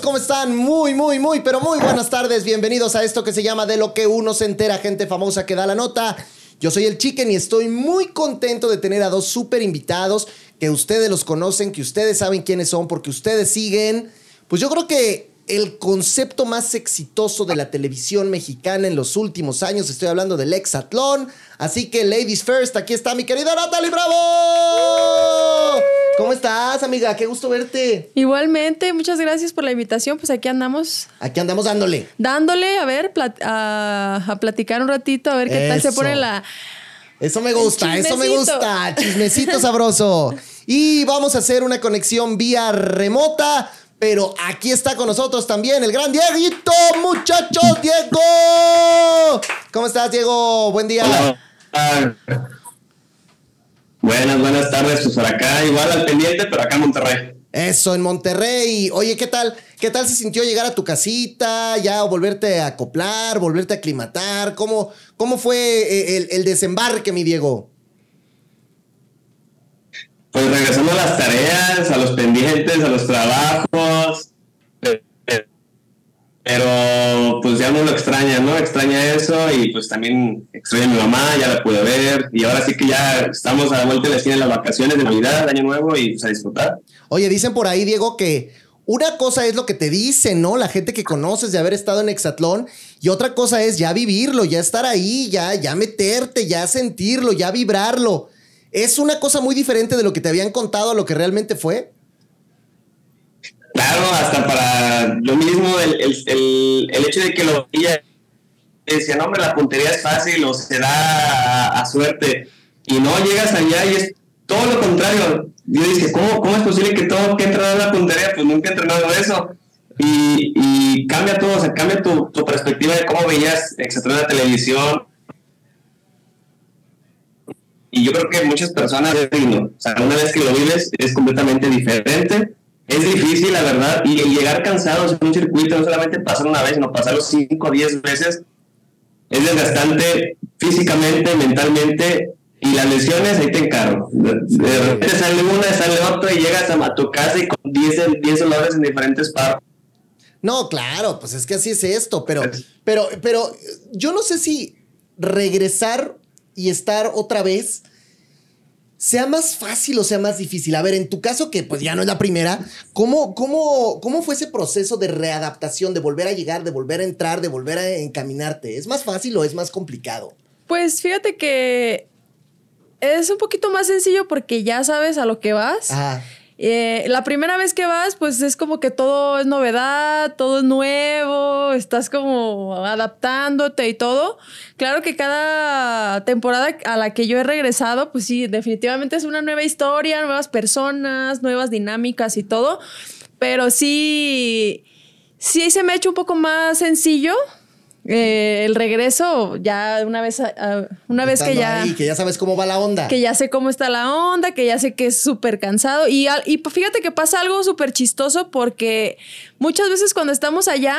¿cómo están? Muy, muy, muy, pero muy buenas tardes. Bienvenidos a esto que se llama De lo que uno se entera, gente famosa que da la nota. Yo soy el Chicken y estoy muy contento de tener a dos súper invitados que ustedes los conocen, que ustedes saben quiénes son, porque ustedes siguen. Pues yo creo que el concepto más exitoso de la televisión mexicana en los últimos años. Estoy hablando del Exatlón. Así que, ladies first, aquí está mi querida Natalie Bravo. ¿Cómo estás, amiga? Qué gusto verte. Igualmente, muchas gracias por la invitación. Pues aquí andamos. Aquí andamos dándole. Dándole, a ver, a, a, platicar un ratito, a ver qué tal se pone la. Eso me gusta, eso me gusta. Chismecito sabroso. Y vamos a hacer una conexión vía remota pero aquí está con nosotros también el gran Dieguito, muchachos, Diego. ¿Cómo estás, Diego? Buen día. Buenas, buenas tardes. Pues por acá, igual al pendiente, pero acá en Monterrey. Eso, en Monterrey. Oye, ¿qué tal? ¿Qué tal se sintió llegar a tu casita? Ya volverte a acoplar, volverte a aclimatar. ¿Cómo, cómo fue eh, el, el desembarque, mi Diego? pues regresando a las tareas, a los pendientes, a los trabajos, pero pues ya uno lo extraña, ¿no? Extraña eso y pues también extraña a mi mamá, ya la pude ver y ahora sí que ya estamos a la vuelta de la esquina en las vacaciones de Navidad, Año Nuevo y pues a disfrutar. Oye, dicen por ahí, Diego, que una cosa es lo que te dicen, ¿no? La gente que conoces de haber estado en Exatlón y otra cosa es ya vivirlo, ya estar ahí, ya, ya meterte, ya sentirlo, ya vibrarlo. ¿Es una cosa muy diferente de lo que te habían contado a lo que realmente fue? Claro, hasta para lo mismo, el, hecho de que lo veía, decía, no, hombre, la puntería es fácil o se da a, suerte. Y no llegas allá y es todo lo contrario. Yo dije, ¿cómo, cómo es posible que todo que entrenado en la puntería? Pues nunca he entrenado eso. Y, cambia todo, o sea, cambia tu, perspectiva de cómo veías etcétera, la televisión, y yo creo que muchas personas, o sea, una vez que lo vives es completamente diferente. Es difícil, la verdad, y llegar cansados en un circuito, no solamente pasar una vez, sino pasarlo 5 o 10 veces, es desgastante físicamente, mentalmente, y las lesiones ahí te encargo. De, repente sale una, sale otra, y llegas a, tu casa y con 10, 10 dolores en diferentes partes. No, claro, pues es que así es esto, pero, pero, pero yo no sé si regresar y estar otra vez sea más fácil o sea más difícil. A ver, en tu caso, que pues ya no es la primera, ¿cómo, cómo, cómo fue ese proceso de readaptación, de volver a llegar, de volver a entrar, de volver a encaminarte? ¿Es más fácil o es más complicado? Pues fíjate que es un poquito más sencillo porque ya sabes a lo que vas. Ajá. Eh, la primera vez que vas, pues es como que todo es novedad, todo es nuevo, estás como adaptándote y todo. Claro que cada temporada a la que yo he regresado, pues sí, definitivamente es una nueva historia, nuevas personas, nuevas dinámicas y todo. Pero sí, sí se me ha hecho un poco más sencillo eh, el regreso, ya una vez, una vez que ya. que ya sabes cómo va la onda. Que ya sé cómo está la onda, que ya sé que es súper cansado. Y, y fíjate que pasa algo súper chistoso porque muchas veces cuando estamos allá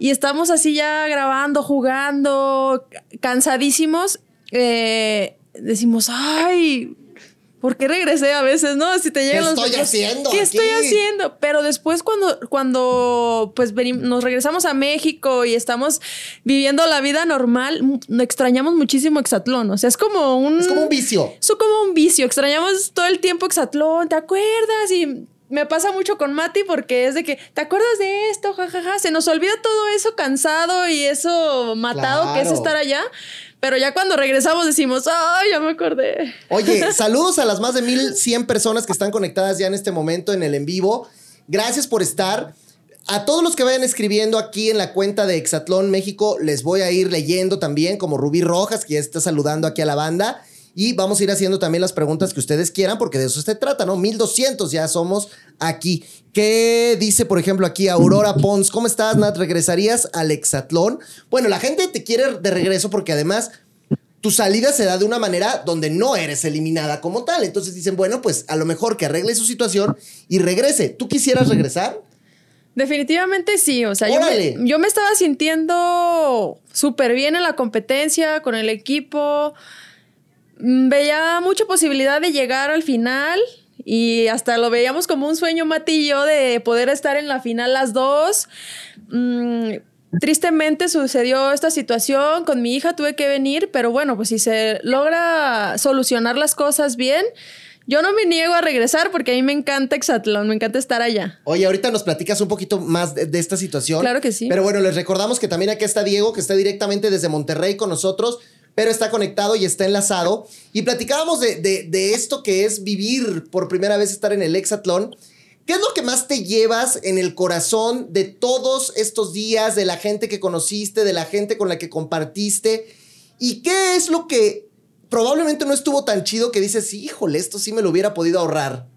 y estamos así ya grabando, jugando, cansadísimos, eh, decimos, ay, ¿por qué regresé a veces, no? Si te llegan ¿Qué estoy haciendo? ¿Qué estoy haciendo? Pero después cuando, cuando pues nos regresamos a México y estamos viviendo la vida normal, extrañamos muchísimo Exatlón. O sea, es como un... Es como un vicio. Es como un vicio. Extrañamos todo el tiempo Exatlón, ¿te acuerdas? Y me pasa mucho con Mati porque es de que, ¿te acuerdas de esto? Jajaja, se nos olvida todo eso cansado y eso matado que es estar allá. Pero ya cuando regresamos decimos, ¡ay, ya me acordé! Oye, saludos a las más de 1100 personas que están conectadas ya en este momento en el en vivo. Gracias por estar. A todos los que vayan escribiendo aquí en la cuenta de Exatlón México, les voy a ir leyendo también, como Rubí Rojas, que ya está saludando aquí a la banda. Y vamos a ir haciendo también las preguntas que ustedes quieran, porque de eso se trata, ¿no? 1200 ya somos aquí. ¿Qué dice, por ejemplo, aquí Aurora Pons? ¿Cómo estás, Nat? ¿Regresarías al hexatlón? Bueno, la gente te quiere de regreso porque además tu salida se da de una manera donde no eres eliminada como tal. Entonces dicen, bueno, pues a lo mejor que arregle su situación y regrese. ¿Tú quisieras regresar? Definitivamente sí, o sea, yo me, yo me, estaba sintiendo súper bien en la competencia, con el equipo, veía mucha posibilidad de llegar al final Y hasta lo veíamos como un sueño, Mati y yo, de poder estar en la final las dos. Mm, tristemente sucedió esta situación con mi hija, tuve que venir, pero bueno, pues si se logra solucionar las cosas bien, yo no me niego a regresar porque a mí me encanta Exatlón, me encanta estar allá. Oye, ahorita nos platicas un poquito más de, esta situación. Claro que sí. Pero bueno, les recordamos que también aquí está Diego, que está directamente desde Monterrey con nosotros, pero está conectado y está enlazado. Y platicábamos de, de esto que es vivir por primera vez estar en el Exatlón. ¿Qué es lo que más te llevas en el corazón de todos estos días, de la gente que conociste, de la gente con la que compartiste? ¿Y qué es lo que probablemente no estuvo tan chido que dices, híjole, esto sí me lo hubiera podido ahorrar.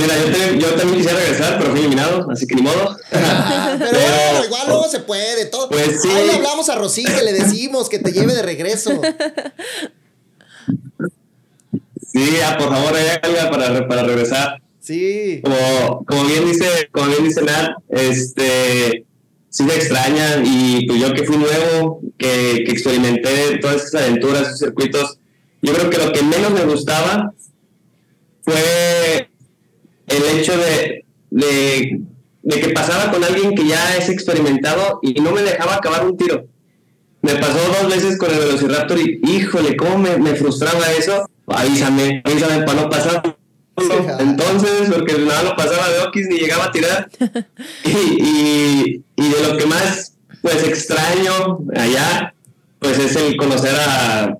Mira, yo, también quisiera regresar, pero fui eliminado, así que ni modo. pero, bueno, igual luego se puede, todo. Pues sí. Ahí hablamos a Rosy que le decimos que te lleve de regreso. Sí, ah, por favor, algo para, para regresar. Sí. Como, como bien dice, como bien dice Nat, este sí me extraña y pues yo que fui nuevo, que, que experimenté todas esas aventuras, esos circuitos, yo creo que lo que menos me gustaba fue el hecho de, de, que pasaba con alguien que ya es experimentado y no me dejaba acabar un tiro. Me pasó dos veces con el Velociraptor y híjole, cómo me, me frustraba eso. Avísame, avísame para no pasar entonces, porque nada lo pasaba de Okis ni llegaba a tirar. y, y, de lo que más pues extraño allá, pues es el conocer a,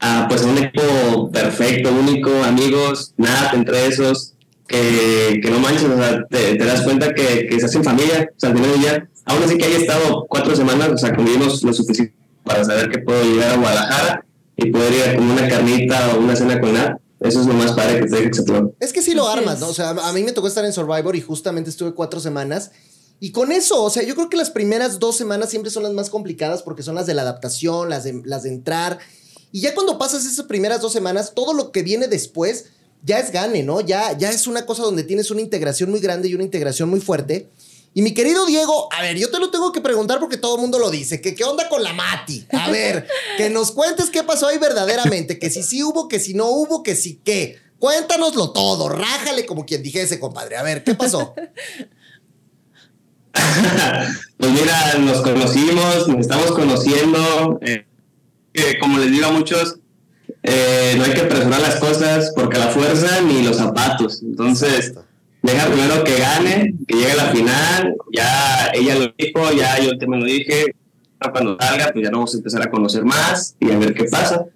a pues un equipo perfecto, único, amigos, nada entre esos, que, que no manches, o sea, te, das cuenta que, que, se hacen familia, o sea, al final día, aún así que haya estado cuatro semanas, o sea, convivimos lo suficiente para saber que puedo llegar a Guadalajara y poder ir a comer una carnita o una cena con nada eso es lo más padre que te Exatlón. Es que sí lo armas, ¿no? O sea, a mí me tocó estar en Survivor y justamente estuve cuatro semanas. Y con eso, o sea, yo creo que las primeras dos semanas siempre son las más complicadas porque son las de la adaptación, las de, las de entrar. Y ya cuando pasas esas primeras dos semanas, todo lo que viene después ya es gane, ¿no? Ya, ya es una cosa donde tienes una integración muy grande y una integración muy fuerte. Y mi querido Diego, a ver, yo te lo tengo que preguntar porque todo el mundo lo dice, que qué onda con la Mati. A ver, que nos cuentes qué pasó ahí verdaderamente, que si sí hubo, que si no hubo, que si qué. Cuéntanoslo todo, rájale como quien dijese, compadre. A ver, ¿qué pasó? pues mira, nos conocimos, nos estamos conociendo. Eh, como les digo a muchos, eh, no hay que apresurar las cosas porque la fuerza ni los zapatos. Entonces deja primero que gane, que llegue a la final, ya ella lo dijo, ya yo me lo dije, cuando salga, pues ya vamos a empezar a conocer más y a ver qué pasa.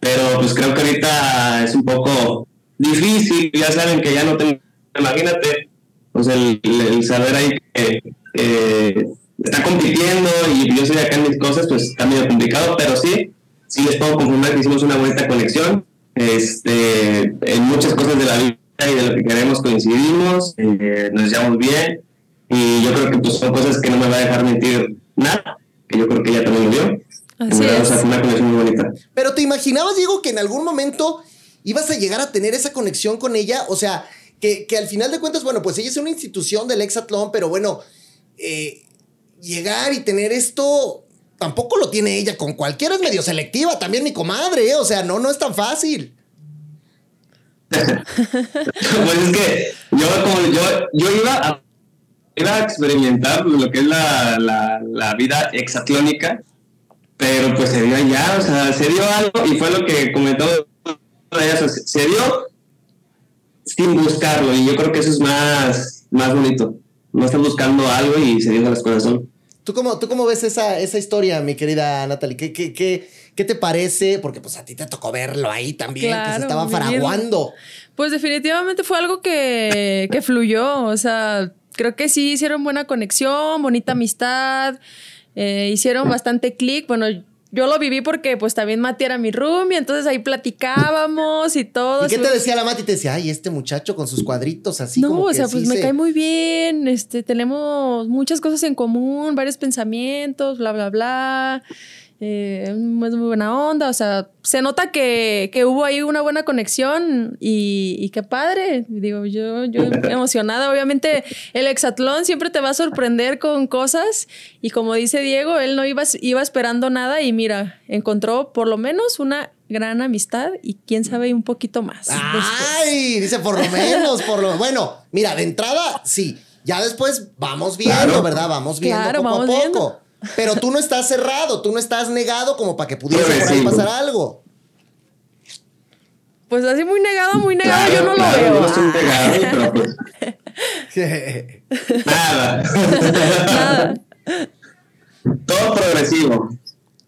Pero pues creo que ahorita es un poco difícil, ya saben que ya no tengo, imagínate, pues el, saber ahí que está compitiendo y yo soy acá en mis cosas, pues está medio complicado, pero sí, sí les puedo confirmar que hicimos una buena conexión este, en muchas cosas de la vida y de lo que queremos coincidimos, eh, nos llevamos bien y yo creo que pues, son cosas que no me va a dejar mentir nada, que yo creo que ella también lo vio. Así es. una conexión muy bonita. Pero te imaginabas, Diego, que en algún momento ibas a llegar a tener esa conexión con ella, o sea, que, que al final de cuentas, bueno, pues ella es una institución del Exatlón, pero bueno, eh, llegar y tener esto tampoco lo tiene ella con cualquiera, es medio selectiva, también mi comadre, ¿eh? o sea, no, no es tan fácil. pues es que yo, iba, a, experimentar lo que es la, la, vida exatlónica, pero pues se dio ya, o sea, se dio algo y fue lo que comentó se dio sin buscarlo y yo creo que eso es más, más bonito. No están buscando algo y se dio las cosas. ¿Tú cómo, ¿Tú cómo ves esa, esa historia, mi querida Natalie? ¿Qué, qué, qué, qué te parece? Porque pues a ti te tocó verlo ahí también, que se estaba fraguando. Pues definitivamente fue algo que, que fluyó. O sea, creo que sí hicieron buena conexión, bonita amistad. Eh, hicieron bastante clic. Bueno, yo lo viví porque pues también Mati era mi roomie, entonces ahí platicábamos y todo. ¿Y qué te decía la Mati? Te decía, ay, este muchacho con sus cuadritos así. No, o sea, pues me cae muy bien, este, tenemos muchas cosas en común, varios pensamientos, bla, bla, bla. Eh, es muy buena onda, o sea, se nota que, que hubo ahí una buena conexión y, y, qué padre, digo, yo, yo emocionada, obviamente el hexatlón siempre te va a sorprender con cosas y como dice Diego, él no iba, iba esperando nada y mira, encontró por lo menos una gran amistad y quién sabe un poquito más. Ay, dice por lo menos, por lo Bueno, mira, de entrada, sí. Ya después vamos viendo, ¿verdad? Vamos viendo poco a poco. Pero tú no estás cerrado, tú no estás negado como para que pudiese por ahí pasar algo. Pues así muy negado, muy negado, yo no lo veo. No estoy negado, pero pues. Nada. Nada. Todo progresivo.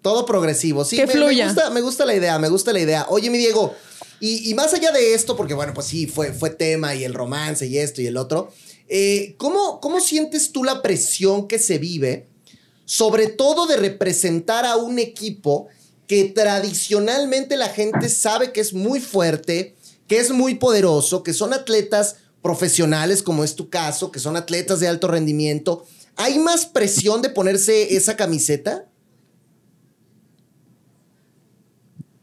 Todo progresivo. Sí, me, gusta, me gusta la idea, me gusta la idea. Oye, mi Diego, y, más allá de esto, porque bueno, pues sí, fue, fue tema y el romance y esto y el otro. Eh, ¿cómo, ¿Cómo sientes tú la presión que se vive, sobre todo de representar a un equipo que tradicionalmente la gente sabe que es muy fuerte, que es muy poderoso, que son atletas profesionales, como es tu caso, que son atletas de alto rendimiento? ¿Hay más presión de ponerse esa camiseta?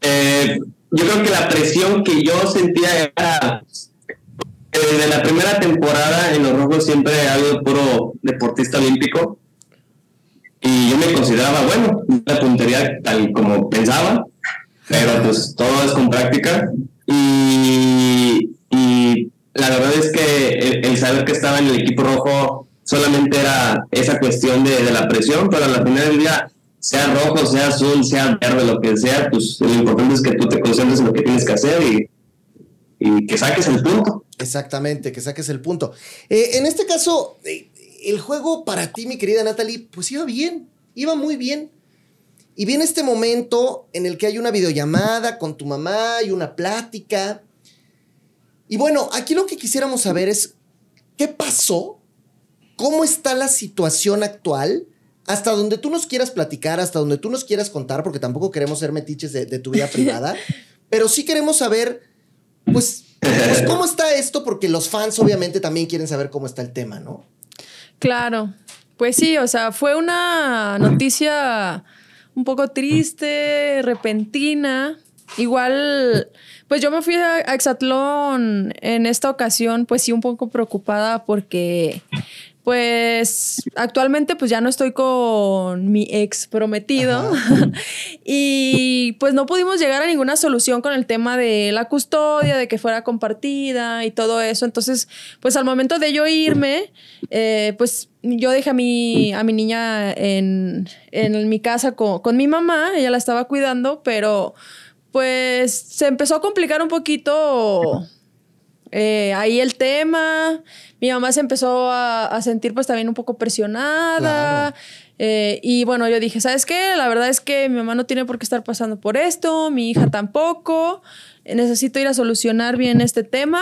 Eh, yo creo que la presión que yo sentía era desde eh, la primera temporada en los rojos siempre ha habido puro deportista olímpico y yo me consideraba bueno, la puntería tal como pensaba, pero pues todo es con práctica y, la verdad es que el, saber que estaba en el equipo rojo solamente era esa cuestión de, de la presión, pero a la final del día sea rojo, sea azul, sea verde, lo que sea, pues lo importante es que tú te concentres en lo que tienes que hacer y, que saques el punto. Exactamente, que saques el punto. Eh, en este caso, eh, el juego para ti, mi querida Natalie, pues iba bien, iba muy bien. Y viene este momento en el que hay una videollamada con tu mamá y una plática. Y bueno, aquí lo que quisiéramos saber es, ¿qué pasó? ¿Cómo está la situación actual? hasta donde tú nos quieras platicar, hasta donde tú nos quieras contar, porque tampoco queremos ser metiches de, tu vida privada, pero sí queremos saber, pues, pues, cómo está esto, porque los fans obviamente también quieren saber cómo está el tema, ¿no? Claro, pues sí, o sea, fue una noticia un poco triste, repentina. Igual, pues yo me fui a Exatlón en esta ocasión, pues sí, un poco preocupada porque pues actualmente pues ya no estoy con mi ex prometido. Y pues no pudimos llegar a ninguna solución con el tema de la custodia, de que fuera compartida y todo eso. Entonces, pues al momento de yo irme, eh, pues yo dejé a mi, a mi niña en, mi casa con, con mi mamá, ella la estaba cuidando, pero pues se empezó a complicar un poquito eh, ahí el tema, mi mamá se empezó a, sentir pues también un poco presionada. Eh, y bueno, yo dije, ¿sabes qué? La verdad es que mi mamá no tiene por qué estar pasando por esto, mi hija tampoco. necesito ir a solucionar bien este tema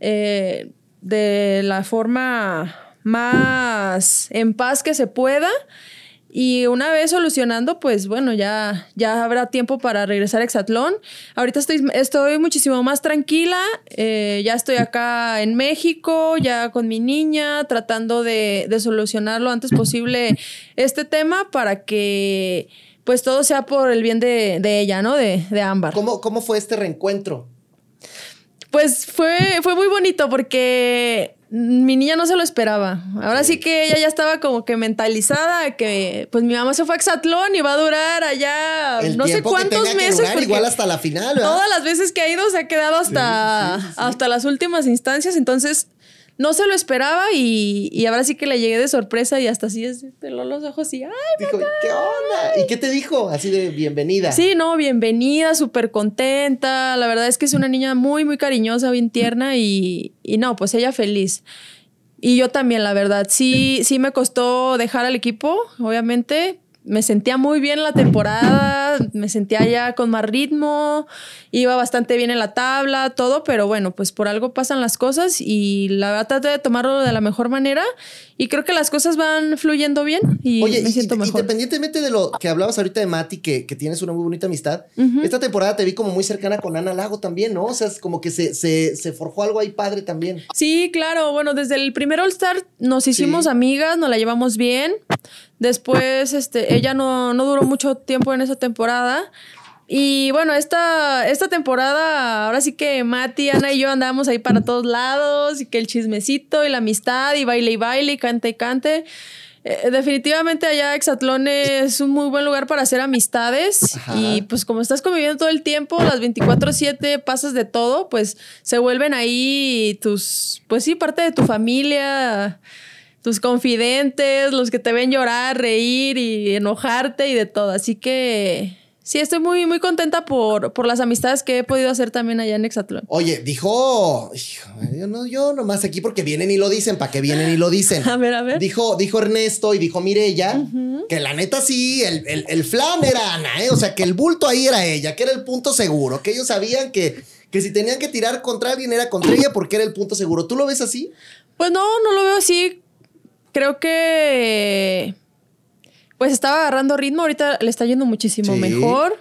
eh, de la forma más en paz que se pueda. Y una vez solucionando, pues bueno, ya, ya habrá tiempo para regresar a Exatlón. Ahorita estoy, estoy muchísimo más tranquila. Eh, ya estoy acá en México, ya con mi niña, tratando de, solucionar lo antes posible este tema para que pues todo sea por el bien de, ella, ¿no? De, de Ámbar. ¿Cómo, ¿Cómo fue este reencuentro? Pues fue, fue muy bonito porque mi niña no se lo esperaba. Ahora sí que ella ya estaba como que mentalizada que pues mi mamá se fue a Exatlón y va a durar allá no sé cuántos meses. igual hasta la final. Todas las veces que ha ido se ha quedado hasta, hasta las últimas instancias. Entonces no se lo esperaba y, ahora sí que le llegué de sorpresa y hasta así es, peló los ojos y ¡ay, Dijo, ¿qué onda? ¿Y qué te dijo? Así de bienvenida. Sí, no, bienvenida, súper contenta. La verdad es que es una niña muy, muy cariñosa, bien tierna y, y no, pues ella feliz. Y yo también, la verdad. Sí, sí me costó dejar al equipo, obviamente, me sentía muy bien la temporada, me sentía ya con más ritmo, iba bastante bien en la tabla, todo, pero bueno, pues por algo pasan las cosas y la verdad traté de tomarlo de la mejor manera y creo que las cosas van fluyendo bien y me siento mejor. Independientemente de lo que hablabas ahorita de Mati, que, tienes una muy bonita amistad, esta temporada te vi como muy cercana con Ana Lago también, ¿no? O sea, es como que se, se, forjó algo ahí padre también. Sí, claro, bueno, desde el primer All Star nos hicimos amigas, nos la llevamos bien. Después, este, ella no, no duró mucho tiempo en esa temporada. Y bueno, esta, esta temporada, ahora sí que Mati, Ana y yo andábamos ahí para todos lados, y que el chismecito y la amistad, y baile y baile, y cante y cante. eh, definitivamente allá Exatlón es un muy buen lugar para hacer amistades y pues como estás conviviendo todo el tiempo, las 24/7 pasas de todo, pues se vuelven ahí tus, pues sí, parte de tu familia, tus confidentes, los que te ven llorar, reír y enojarte y de todo. Así que Sí, estoy muy, muy contenta por, por las amistades que he podido hacer también allá en Exatlón. Oye, dijo, yo, no, yo nomás aquí porque vienen y lo dicen, ¿para qué vienen y lo dicen? A ver, a ver. Dijo, dijo Ernesto y dijo Mirella que la neta sí, el, el, el, flan era Ana, ¿eh? o sea, que el bulto ahí era ella, que era el punto seguro, que ellos sabían que, que si tenían que tirar contra alguien era contra ella porque era el punto seguro. ¿Tú lo ves así? Pues no, no lo veo así. Creo que pues estaba agarrando ritmo, ahorita le está yendo muchísimo mejor.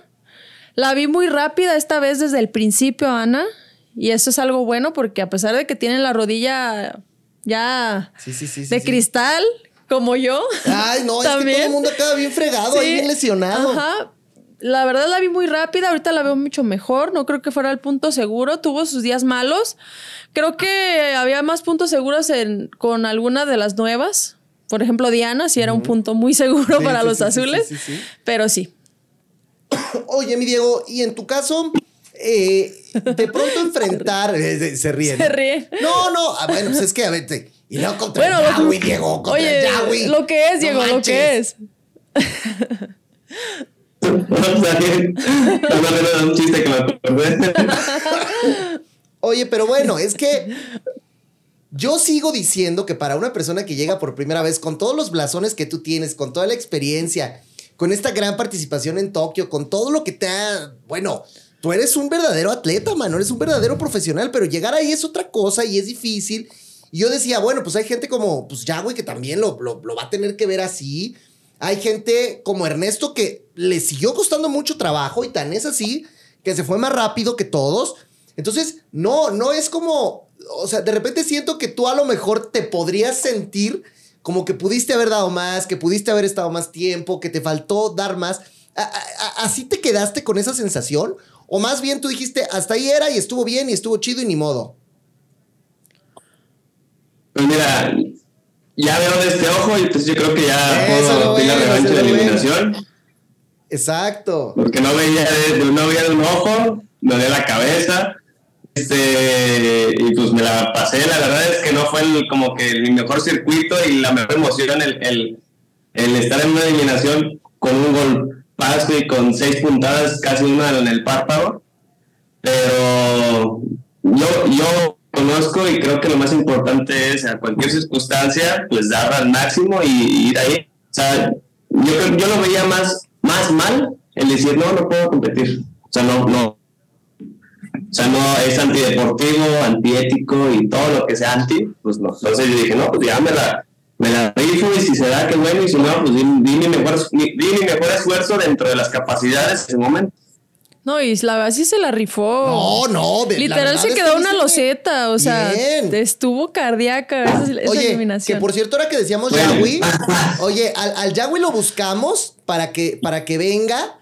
La vi muy rápida esta vez desde el principio, Ana. Y eso es algo bueno porque a pesar de que tiene la rodilla ya de cristal, como yo. Ay, no, es que todo el mundo acaba bien fregado, ahí bien lesionado. Ajá. La verdad la vi muy rápida, ahorita la veo mucho mejor. No creo que fuera el punto seguro. Tuvo sus días malos. Creo que había más puntos seguros en, con alguna de las nuevas. Por ejemplo, Diana sí era un punto muy seguro para los azules, pero sí. Oye, mi Diego, y en tu caso, eh, de pronto enfrentar. Eh, se ríe. Se ríe. No, no. Ah, bueno, pues es que a ver. Y no contra bueno, el Yahweh, Diego. Contra oye, el Lo que es, Diego, lo que es. Oye, pero bueno, es que yo sigo diciendo que para una persona que llega por primera vez, con todos los blasones que tú tienes, con toda la experiencia, con esta gran participación en Tokio, con todo lo que te ha, bueno, tú eres un verdadero atleta, mano, eres un verdadero profesional, pero llegar ahí es otra cosa y es difícil. Y yo decía, bueno, pues hay gente como, pues ya, güey, que también lo, lo, lo va a tener que ver así. Hay gente como Ernesto que le siguió costando mucho trabajo y tan es así que se fue más rápido que todos. Entonces, no, no es como o sea, de repente siento que tú a lo mejor te podrías sentir como que pudiste haber dado más, que pudiste haber estado más tiempo, que te faltó dar más. ¿Así te quedaste con esa sensación? ¿O más bien tú dijiste, hasta ahí era y estuvo bien y estuvo chido y ni modo? Pues mira, ya veo de este ojo y pues yo creo que ya puedo la revancha de eliminación. Exacto. Porque no veía de, no veía un ojo, de la cabeza. Este, y pues me la pasé, la verdad es que no fue como que mi mejor circuito y la mejor emoción el, el, el estar en una eliminación con un gol paso y con seis puntadas, casi una en el párpado. Pero yo, yo conozco y creo que lo más importante es a cualquier circunstancia, pues dar al máximo y, ir ahí. O sea, yo, yo lo veía más, más mal el decir, no, no puedo competir. O sea, no, no, o sea, no es antideportivo, antiético y todo lo que sea anti, pues no. Entonces yo dije, no, pues ya me la, me la rifo y si se da, qué bueno, y si no, pues di, mi, mejor, di mi mejor esfuerzo dentro de las capacidades en ese momento. No, y la verdad sí se la rifó. No, no. Literal se quedó una loseta, o sea, estuvo cardíaca esa, oye, eliminación. Que por cierto, ahora que decíamos Yahweh, oye, al, al Yahweh lo buscamos para que, para que venga,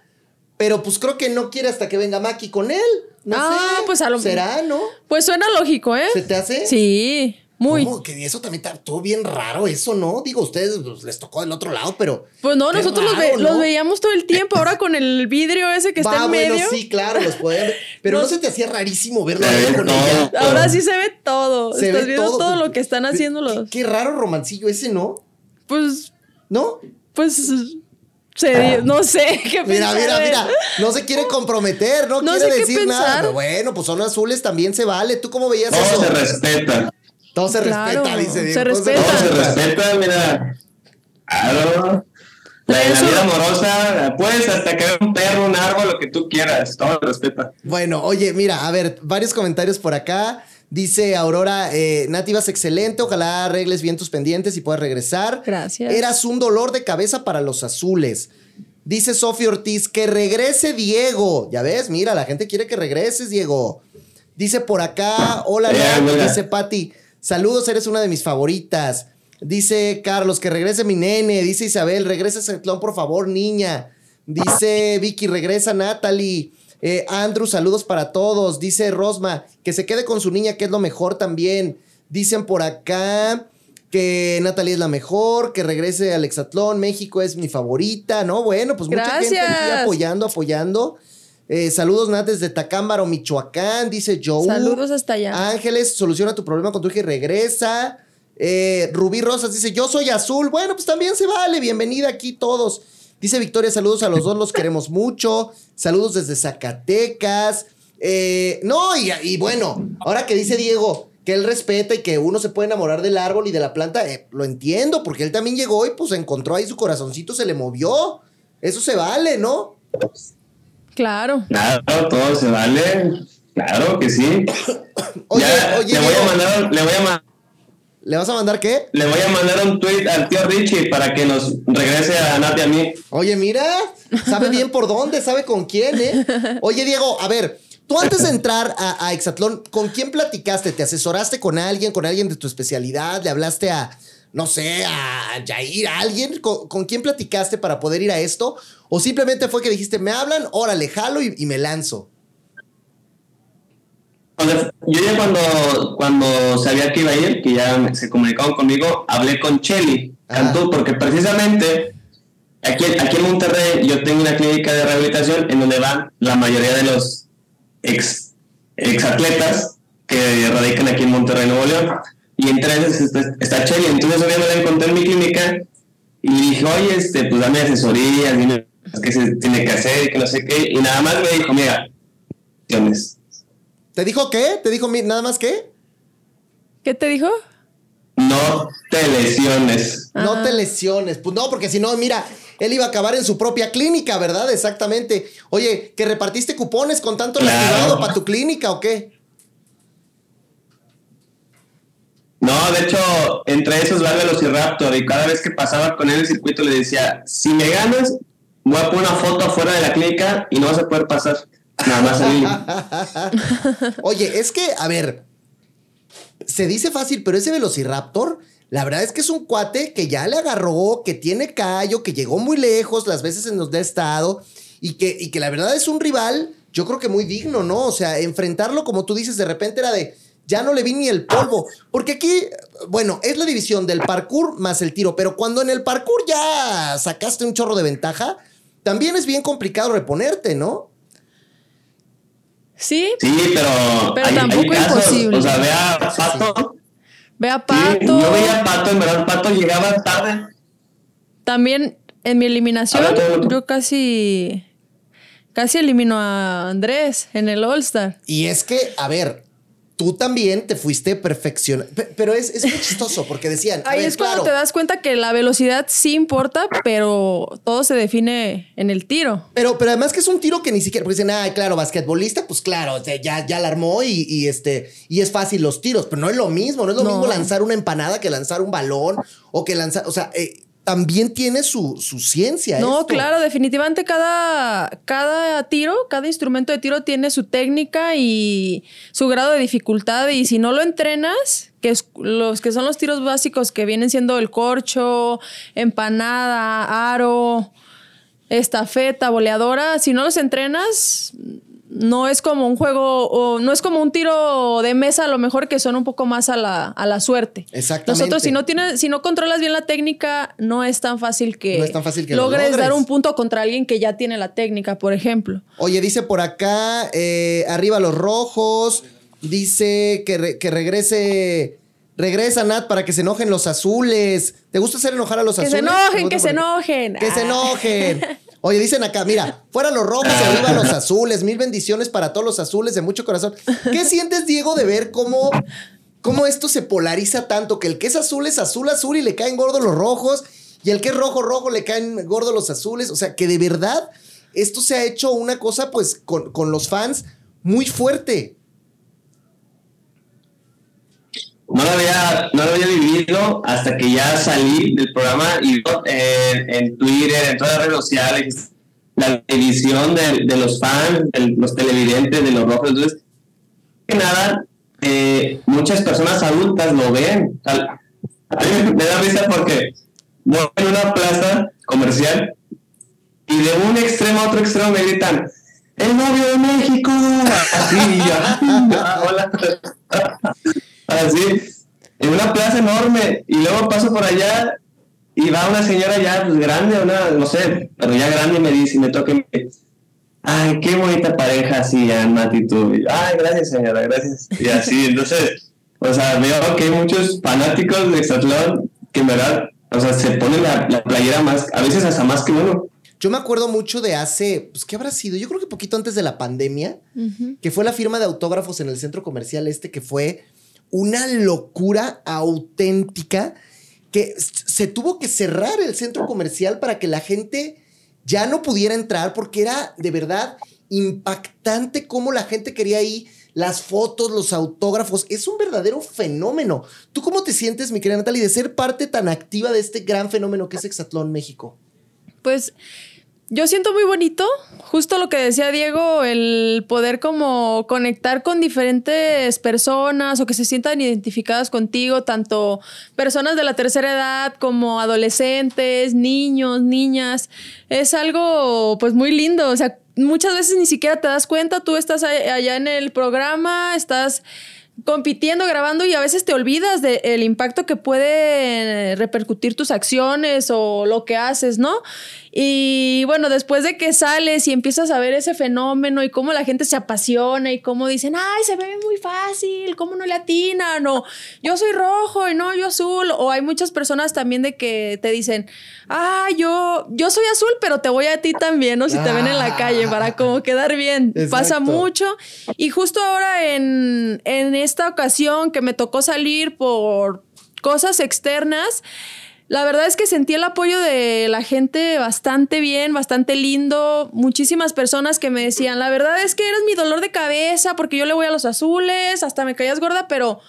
pero pues creo que no quiere hasta que venga Maki con él. No ah, pues a lo ¿Será, no? Pues suena lógico, ¿eh? ¿Se te hace? Sí. Muy. Que eso también estuvo bien raro, eso, ¿no? Digo, ustedes pues, les tocó del otro lado, pero. Pues no, nosotros los, veíamos todo el tiempo. Ahora con el vidrio ese que está en medio. Bueno, sí, claro, los podían ver. Pero no, se te hacía rarísimo verlo ahí con ella. Ahora sí se ve todo. Se Estás ve viendo todo. lo que están haciendo los. Qué, qué raro romancillo ese, ¿no? Pues. ¿No? Pues no sé qué Mira, mira, mira. No se quiere comprometer, no, quiere decir nada. bueno, pues son azules, también se vale. ¿Tú cómo veías Todo eso? se respeta. Todo se respeta, dice Diego. Se respeta. Todo se respeta, mira. Claro. La, vida amorosa, puedes hasta que un perro, un árbol, lo que tú quieras, todo se respeta. Bueno, oye, mira, a ver, varios comentarios por acá. Dice Aurora, eh, Nativas, excelente. Ojalá arregles bien tus pendientes y puedas regresar. Gracias. Eras un dolor de cabeza para los azules. Dice Sofía Ortiz, que regrese Diego. Ya ves, mira, la gente quiere que regreses, Diego. Dice por acá, hola, dice Patti, saludos, eres una de mis favoritas. Dice Carlos, que regrese mi nene. Dice Isabel, regresa Cetlón, por favor, niña. Dice Vicky, regresa Natalie. Eh, Andrew, saludos para todos. Dice Rosma, que se quede con su niña, que es lo mejor también. Dicen por acá, que Natalie es la mejor, que regrese al Exatlón, México es mi favorita, ¿no? Bueno, pues mucha gente aquí apoyando, apoyando. Eh, saludos, Nat, desde Tacámbaro, Michoacán, dice Joe. Saludos hasta allá. Ángeles, soluciona tu problema con tu hija y regresa. Eh, Rubí Rosas dice, yo soy azul. Bueno, pues también se vale. Bienvenida aquí todos. Dice Victoria, saludos a los dos, los queremos mucho. Saludos desde Zacatecas. Eh, no, y, bueno, ahora que dice Diego que él respeta y que uno se puede enamorar del árbol y de la planta, lo entiendo, porque él también llegó y pues encontró ahí su corazoncito, se le movió. Eso se vale, ¿no? Claro. Claro, todo se vale. Claro que sí. oye, oye, le voy, a mandar, le voy a ¿Le vas a mandar qué? Le voy a mandar un tweet al tío Richie para que nos regrese a Nati a mí. Oye, mira, sabe bien por dónde, sabe con quién, ¿eh? Oye, Diego, a ver, tú antes de entrar a, a Exatlón, ¿con quién platicaste? ¿Te asesoraste con alguien, con alguien de tu especialidad? ¿Le hablaste a, no sé, a Jair, a alguien? ¿Con, quién platicaste para poder ir a esto? ¿O simplemente fue que dijiste, me hablan, órale, jalo y, me lanzo? Yo ya cuando, cuando sabía que iba a ir, que ya se comunicaron conmigo, hablé con Chelly Cantú, porque precisamente aquí, aquí en Monterrey yo tengo una clínica de rehabilitación en donde van la mayoría de los ex, ex atletas que radican aquí en Monterrey, Nuevo León. Y entre ellos está, está Chelly. Entonces, obviamente, la encontré en mi clínica y dije, oye, este, pues dame asesoría, dime qué se tiene que hacer y que no sé qué. Y nada más me dijo, mira, ¿Te dijo qué? ¿Te dijo nada más qué? ¿Qué te dijo? No te lesiones. No te lesiones. Pues no, porque si no, mira, él iba a acabar en su propia clínica, ¿verdad? Exactamente. Oye, ¿que repartiste cupones con tanto claro. para tu clínica o qué? No, de hecho, entre esos va el Velociraptor y cada vez que pasaba con él el circuito le decía, si me ganas, voy a poner una foto afuera de la clínica y no vas a poder pasar. Nada más ahí. Oye, es que, a ver, se dice fácil, pero ese Velociraptor, la verdad es que es un cuate que ya le agarró, que tiene callo, que llegó muy lejos las veces en donde ha estado y que, y que la verdad es un rival, yo creo que muy digno, ¿no? O sea, enfrentarlo, como tú dices, de repente era de ya no le vi ni el polvo. Porque aquí, bueno, es la división del parkour más el tiro, pero cuando en el parkour ya sacaste un chorro de ventaja, también es bien complicado reponerte, ¿no? Sí. Sí, pero. Pero tampoco es imposible. O sea, ve a Pato. Ve a Pato. yo veía a Pato, en verdad, Pato llegaba tarde. También en mi eliminación, yo casi. Casi elimino a Andrés en el All-Star. Y es que, a ver, tú también te fuiste perfeccionando. Pero es, es, muy chistoso porque decían. Ahí es cuando te das cuenta que la velocidad sí importa, pero todo se define en el tiro. Pero, pero además que es un tiro que ni siquiera. Porque dicen, ah, claro, basquetbolista, pues claro, ya, ya la armó y, este, y es fácil los tiros, pero no es lo mismo. No es lo mismo lanzar una empanada que lanzar un balón o que lanzar. O sea, eh, también tiene su, ciencia. No, claro, definitivamente cada, cada tiro, cada instrumento de tiro tiene su técnica y su grado de dificultad. Y si no lo entrenas, que es los que son los tiros básicos que vienen siendo el corcho, empanada, aro, estafeta, boleadora, si no los entrenas, no es como un juego, o no es como un tiro de mesa, a lo mejor que son un poco más a la, a la suerte. Exactamente. Nosotros, si no tienes, si no controlas bien la técnica, no es tan fácil que, logres, dar un punto contra alguien que ya tiene la técnica, por ejemplo. Oye, dice por acá, eh, arriba los rojos, dice que, que regrese. Regresa, Nat, para que se enojen los azules. ¿Te gusta hacer enojar a los azules? Que se enojen, que se enojen. Que se enojen. Oye, dicen acá, mira, fuera los rojos y arriba los azules. Mil bendiciones para todos los azules de mucho corazón. ¿Qué sientes, Diego, de ver cómo, cómo esto se polariza tanto? Que el que es azul es azul, azul y le caen gordos los rojos. Y el que es rojo, rojo le caen gordos los azules. O sea, que de verdad esto se ha hecho una cosa, pues, con, con los fans muy fuerte. No lo había vivido hasta que ya salí del programa y eh, en Twitter, en todas las redes sociales, la división de, los fans, de los televidentes, de los rojos. Que nada, eh, muchas personas adultas lo ven. me da risa porque voy en una plaza comercial y de un extremo a otro extremo me gritan, ¡El novio de México! Así. en una plaza enorme y luego paso por allá y va una señora ya pues, grande, una, no sé, pero ya grande y me dice, y me toca y me ay, qué bonita pareja así, ya, Mati, tú. ay, gracias señora, gracias. Y así, entonces, o sea, veo que hay muchos fanáticos de Exatlón que en verdad, o sea, se ponen la, la playera más, a veces hasta más que uno. Yo me acuerdo mucho de hace, pues, ¿qué habrá sido? Yo creo que poquito antes de la pandemia, que fue la firma de autógrafos en el centro comercial este, que fue una locura auténtica, que se tuvo que cerrar el centro comercial para que la gente ya no pudiera entrar, porque era de verdad impactante cómo la gente quería ir, las fotos, los autógrafos. Es un verdadero fenómeno. ¿Tú cómo te sientes, mi querida Natalie, de ser parte tan activa de este gran fenómeno que es Exatlón México? Pues yo siento muy bonito, justo lo que decía Diego, el poder como conectar con diferentes personas o que se sientan identificadas contigo, tanto personas de la tercera edad como adolescentes, niños, niñas. Es algo pues muy lindo, o sea, muchas veces ni siquiera te das cuenta, tú estás allá en el programa, estás compitiendo, grabando y a veces te olvidas del impacto que puede repercutir tus acciones o lo que haces, ¿no? Y bueno, después de que sales y empiezas a ver ese fenómeno y cómo la gente se apasiona y cómo dicen, ay, se ve muy fácil, cómo no le atinan, o yo soy rojo y no, yo azul, o hay muchas personas también de que te dicen, ah, yo, yo soy azul, pero te voy a ti también, ¿no? Si te ven en la calle para como quedar bien. Pasa mucho. Y justo ahora en, en esta ocasión que me tocó salir por cosas externas, la verdad es que sentí el apoyo de la gente bastante bien, bastante lindo. Muchísimas personas que me decían, la verdad es que eres mi dolor de cabeza porque yo le voy a los azules, hasta me caías gorda, pero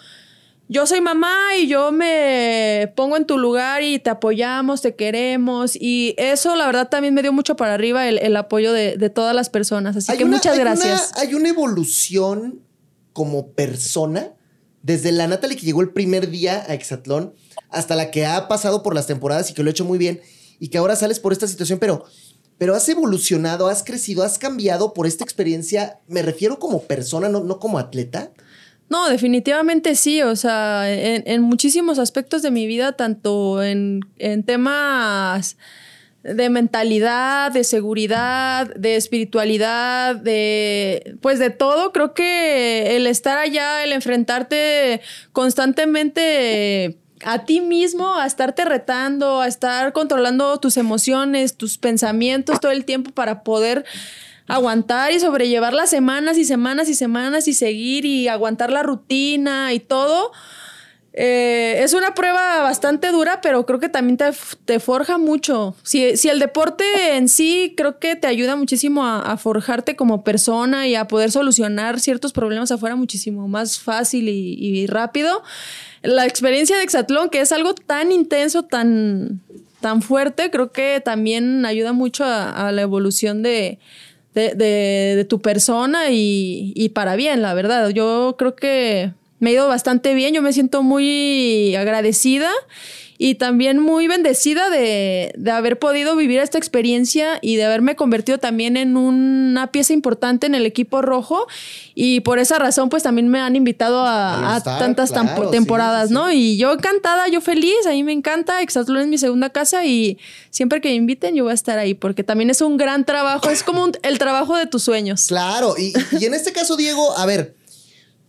yo soy mamá y yo me pongo en tu lugar y te apoyamos, te queremos. Y eso, la verdad, también me dio mucho para arriba el, apoyo de, todas las personas. Así que muchas gracias. hay una evolución como persona desde la Natalie que llegó el primer día a Exatlón hasta la que ha pasado por las temporadas y que lo ha hecho muy bien y que ahora sales por esta situación, pero, pero has evolucionado, has crecido, has cambiado por esta experiencia, me refiero como persona, no, no como atleta. No, definitivamente sí, o sea, en, muchísimos aspectos de mi vida, tanto en, en temas de mentalidad, de seguridad, de espiritualidad, de pues de todo, creo que el estar allá, el enfrentarte constantemente a ti mismo, a estarte retando, a estar controlando tus emociones, tus pensamientos todo el tiempo para poder aguantar y sobrellevar las semanas y semanas y semanas y seguir y aguantar la rutina y todo eh, es una prueba bastante dura, pero creo que también te, forja mucho. Si, el deporte en sí creo que te ayuda muchísimo a, forjarte como persona y a poder solucionar ciertos problemas afuera muchísimo más fácil y, rápido. La experiencia de Exatlón, que es algo tan intenso, tan, tan fuerte, creo que también ayuda mucho a, la evolución de, de, tu persona y, y para bien, la verdad. Yo creo que me ha ido bastante bien, yo me siento muy agradecida y también muy bendecida de, haber podido vivir esta experiencia y de haberme convertido también en una pieza importante en el equipo rojo y por esa razón pues también me han invitado a, tantas temporadas, ¿no? Y yo encantada, yo feliz, a mí me encanta, Exatlón es mi segunda casa y siempre que me inviten yo voy a estar ahí porque también es un gran trabajo, es como el trabajo de tus sueños. Claro, y, y en este caso Diego, a ver,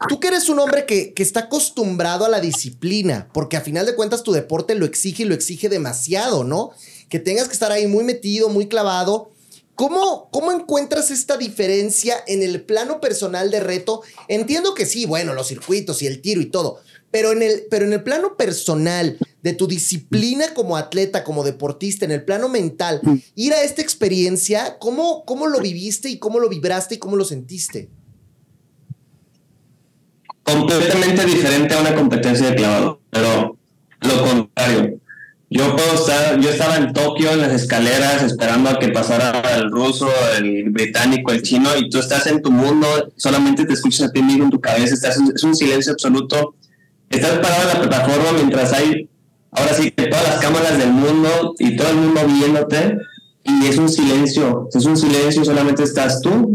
Tú que eres un hombre que, está acostumbrado a la disciplina, porque a final de cuentas tu deporte lo exige y lo exige demasiado, ¿no? Que tengas que estar ahí muy metido, muy clavado. ¿Cómo, ¿Cómo encuentras esta diferencia en el plano personal de reto? Entiendo que sí, bueno, los circuitos y el tiro y todo, pero en el, pero en el plano personal de tu disciplina como atleta, como deportista, en el plano mental, ir a esta experiencia, ¿cómo, cómo lo viviste y cómo lo vibraste y cómo lo sentiste? Completamente diferente a una competencia de clavado, pero lo contrario. Yo puedo estar, yo estaba en Tokio en las escaleras esperando a que pasara el ruso, el británico, el chino, y tú estás en tu mundo, solamente te escuchas a ti mismo en tu cabeza, estás, es un silencio absoluto. Estás parado en la plataforma mientras hay, ahora sí, que todas las cámaras del mundo y todo el mundo viéndote, y es un silencio, es un silencio, solamente estás tú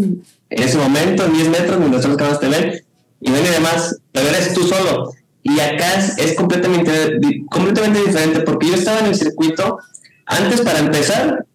en ese momento, en 10 metros, mientras las cámaras te ven, y ven y demás, pero eres tú solo. Y acá es, completamente, completamente diferente porque yo estaba en el circuito, antes para empezar,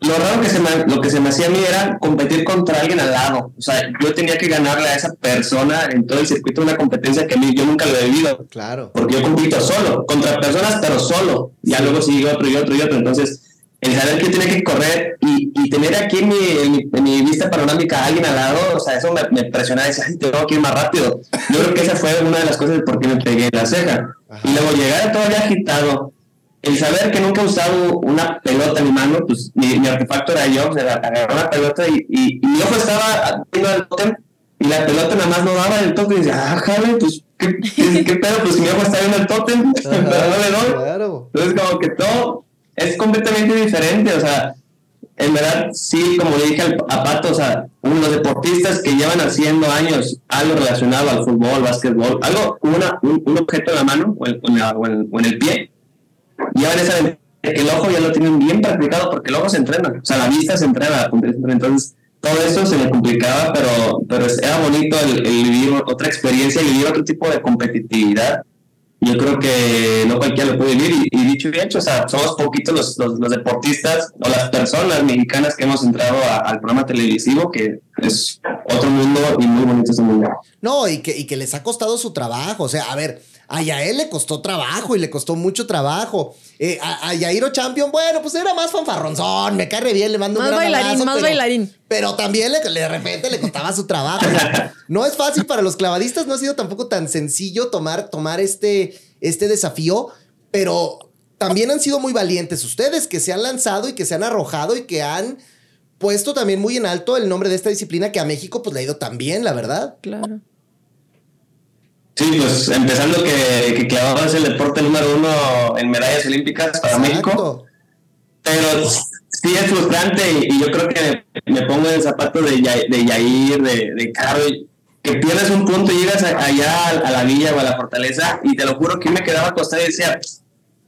lo raro que se me, lo que se me hacía a mí era competir contra alguien al lado. O sea, yo tenía que ganarle a esa persona en todo el circuito una competencia que a mí yo nunca lo he vivido. Claro. Porque yo compito solo, contra personas, pero solo. Ya luego sigue otro y otro y otro. Entonces, el saber que tiene que correr y, y tener aquí en mi, en, mi, vista panorámica a alguien al lado, o sea, eso me, me presionaba y decía, ay, tengo que ir más rápido. Yo creo que esa fue una de las cosas por qué me pegué la ceja. Y luego llegar todavía agitado, el saber que nunca he usado una pelota en mi mano, pues mi, artefacto era yo, o sea, agarré una pelota y, y, mi ojo estaba viendo el totem y la pelota nada más no daba el totem y decía, ah, jale, pues, ¿qué, qué, pedo? Pues mi ojo está viendo el totem, pero no le doy. Claro. Entonces, como que todo es completamente diferente, o sea, en verdad, sí, como le dije a Pato, o sea, unos deportistas que llevan haciendo años algo relacionado al fútbol, básquetbol, algo, una, un, objeto en la mano o, en, o en el pie, llevan esa que el ojo ya lo tienen bien practicado porque el ojo se entrena, o sea, la vista se entrena, entonces todo eso se le complicaba, pero, pero era bonito el, el vivir otra experiencia, vivir otro tipo de competitividad yo creo que no cualquiera lo puede vivir y, dicho y hecho, o sea, somos poquitos los, los, deportistas o las personas mexicanas que hemos entrado al programa televisivo, que es otro mundo y muy bonito ese mundo. No, y que, y que les ha costado su trabajo, o sea, a ver, a Yael le costó trabajo y le costó mucho trabajo. Eh, a, a, Yairo Champion, bueno, pues era más fanfarronzón, me cae bien, le mando más un gran bailarín, más bailarín. Pero también le, de repente le costaba su trabajo. no es fácil para los clavadistas, no ha sido tampoco tan sencillo tomar, tomar este, este desafío, pero también han sido muy valientes ustedes que se han lanzado y que se han arrojado y que han puesto también muy en alto el nombre de esta disciplina que a México pues le ha ido tan bien, la verdad. Claro. Sí, pues empezando que, que clavado es el deporte número uno en medallas olímpicas para México. Pero sí es frustrante y, yo creo que me pongo en el zapato de, de Yair, de, de Caro, que pierdes un punto y llegas allá a, la villa o a la fortaleza y te lo juro que me quedaba acostado y decía,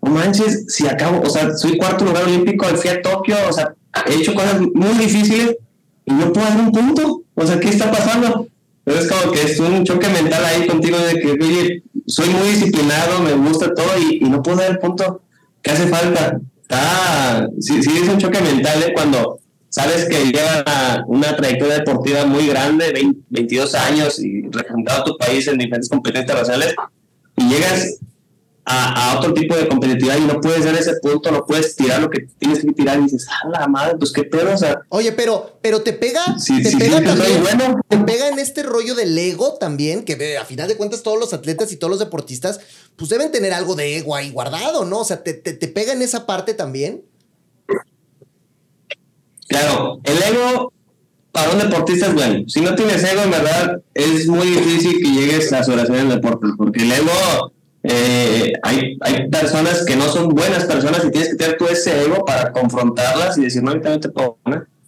no manches, si acabo, o sea, soy cuarto lugar olímpico, fui a Tokio, o sea, he hecho cosas muy difíciles y no puedo dar un punto. O sea, ¿qué está pasando? Es como que es un choque mental ahí contigo de que, soy muy disciplinado, me gusta todo y, no puedo dar el punto que hace falta. Está, sí, sí es un choque mental ¿eh? cuando sabes que lleva una trayectoria deportiva muy grande, 22 años y representado a tu país en diferentes competencias internacionales y llegas a, otro tipo de competitividad y no puedes dar ese punto, no puedes tirar lo que tienes que tirar y dices, ah, la madre, pues qué pedo, o sea. Oye, pero, pero te pega, te pega también, bueno. te pega en este rollo del ego también, que a final de cuentas todos los atletas y todos los deportistas, pues deben tener algo de ego ahí guardado, ¿no? O sea, te, te, te pega en esa parte también. Claro, el ego para un deportista es bueno. Si no tienes ego, en verdad, es muy difícil que llegues a su oración en el deporte, porque el ego eh, hay, hay personas que no son buenas personas y tienes que tener tú ese ego para confrontarlas y decir, no, ahorita no te puedo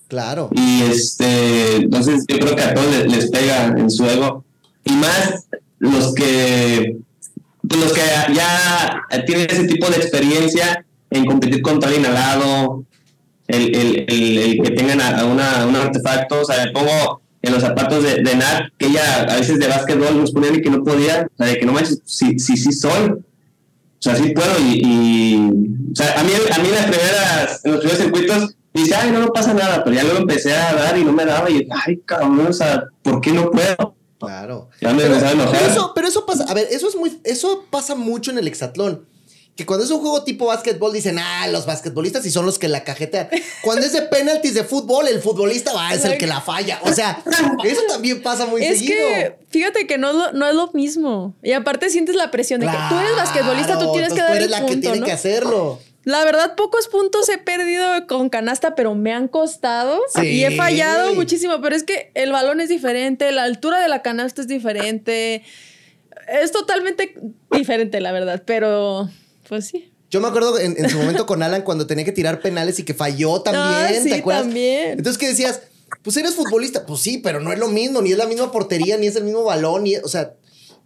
Claro. Y este, entonces yo creo que a todos les, pega en su ego. Y más los que, los que ya tienen ese tipo de experiencia en competir contra el inhalado, el, el, el, que tengan a, una, un artefacto, o sea, le pongo en los zapatos de, de Nat, que ella a veces de básquetbol nos ponía y que no podía, o sea, de que no manches, sí, sí, sí soy. O sea, sí puedo y, o sea, a mí, a mí en las primeras, en los primeros circuitos, dice, ay, no, no pasa nada, pero ya luego empecé a dar y no me daba y, ay, cabrón, o sea, ¿por qué no puedo? Claro. Ya me pero, pero eso, pero eso pasa, a ver, eso es muy, eso pasa mucho en el hexatlón que cuando es un juego tipo básquetbol dicen, ah, los basquetbolistas y son los que la cajetean. Cuando es de penaltis de fútbol, el futbolista va, es el que la falla. O sea, eso también pasa muy es seguido. Que, fíjate que no no es lo mismo. Y aparte sientes la presión de que tú eres basquetbolista, tú tienes que dar tú eres la que tiene que hacerlo. La verdad, pocos puntos he perdido con canasta, pero me han costado y he fallado muchísimo. Pero es que el balón es diferente, la altura de la canasta es diferente. Es totalmente diferente, la verdad, pero pues sí. Yo me acuerdo en, su momento con Alan cuando tenía que tirar penales y que falló también, ah, sí, ¿te acuerdas? También. Entonces que decías, pues eres futbolista, pues sí, pero no es lo mismo, ni es la misma portería, ni es el mismo balón, ni, o sea,